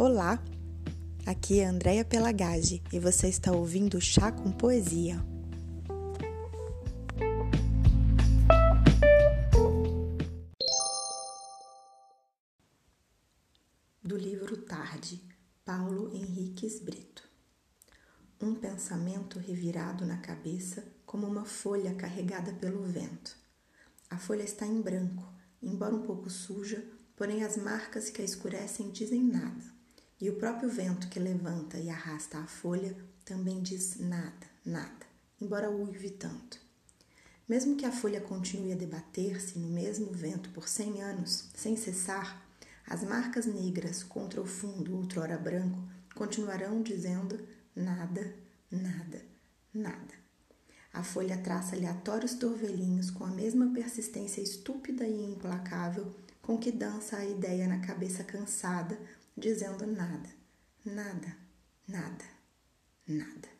Olá, aqui é Andréia Pelagage e você está ouvindo Chá com Poesia. Do livro Tarde, Paulo Henriques Brito. Um pensamento revirado na cabeça como uma folha carregada pelo vento. A folha está em branco, embora um pouco suja, porém as marcas que a escurecem dizem nada. E o próprio vento que levanta e arrasta a folha também diz nada, nada, embora uive tanto. Mesmo que a folha continue a debater-se no mesmo vento por cem anos, sem cessar, as marcas negras contra o fundo outrora branco continuarão dizendo nada, nada, nada. A folha traça aleatórios torvelinhos com a mesma persistência estúpida e implacável com que dança a ideia na cabeça cansada, dizendo nada, nada, nada, nada.